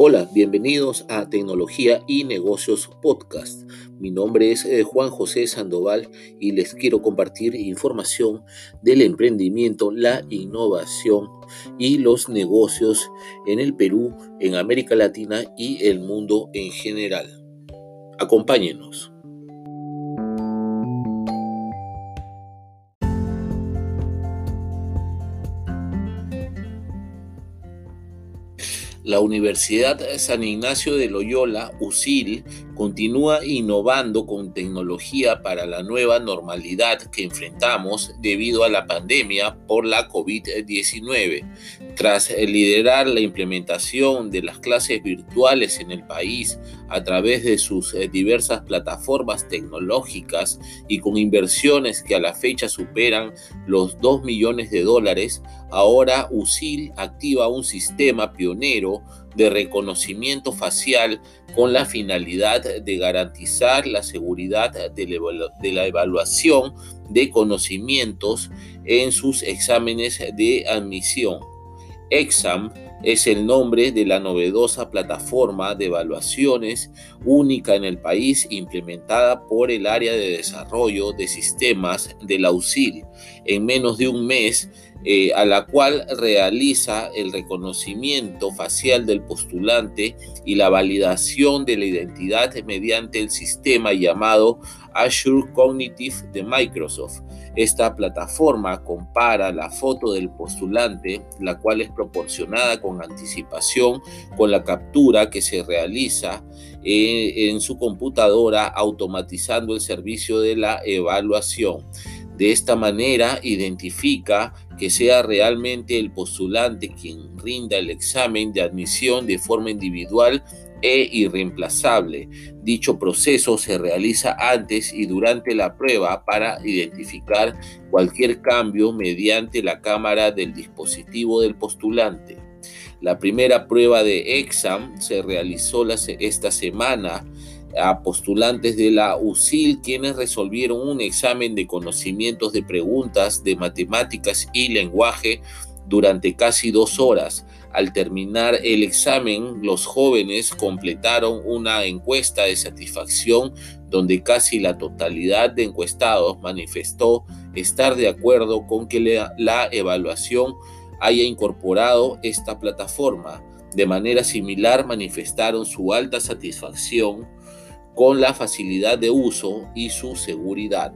Hola, bienvenidos a Tecnología y Negocios Podcast. Mi nombre es eh, Juan José Sandoval y les quiero compartir información del emprendimiento, la innovación y los negocios en el Perú, en América Latina y el mundo en general. Acompáñenos. La Universidad San Ignacio de Loyola, USIL, continúa innovando con tecnología para la nueva normalidad que enfrentamos debido a la pandemia por la COVID-19. Tras liderar la implementación de las clases virtuales en el país a través de sus diversas plataformas tecnológicas y con inversiones que a la fecha superan los 2 millones de dólares, ahora USIL activa un sistema pionero de reconocimiento facial con la finalidad de garantizar la seguridad de la evaluación de conocimientos en sus exámenes de admisión. Exam es el nombre de la novedosa plataforma de evaluaciones única en el país implementada por el área de desarrollo de sistemas de la USIL en menos de un mes, eh, a la cual realiza el reconocimiento facial del postulante y la validación de la identidad mediante el sistema llamado Azure Cognitive de Microsoft. Esta plataforma compara la foto del postulante, la cual es proporcionada con anticipación con la captura que se realiza eh, en su computadora automatizando el servicio de la evaluación. De esta manera identifica que sea realmente el postulante quien rinda el examen de admisión de forma individual e irreemplazable. Dicho proceso se realiza antes y durante la prueba para identificar cualquier cambio mediante la cámara del dispositivo del postulante. La primera prueba de exam se realizó esta semana a postulantes de la USIL quienes resolvieron un examen de conocimientos de preguntas de matemáticas y lenguaje durante casi dos horas. Al terminar el examen, los jóvenes completaron una encuesta de satisfacción donde casi la totalidad de encuestados manifestó estar de acuerdo con que la, evaluación haya incorporado esta plataforma. De manera similar manifestaron su alta satisfacción con la facilidad de uso y su seguridad.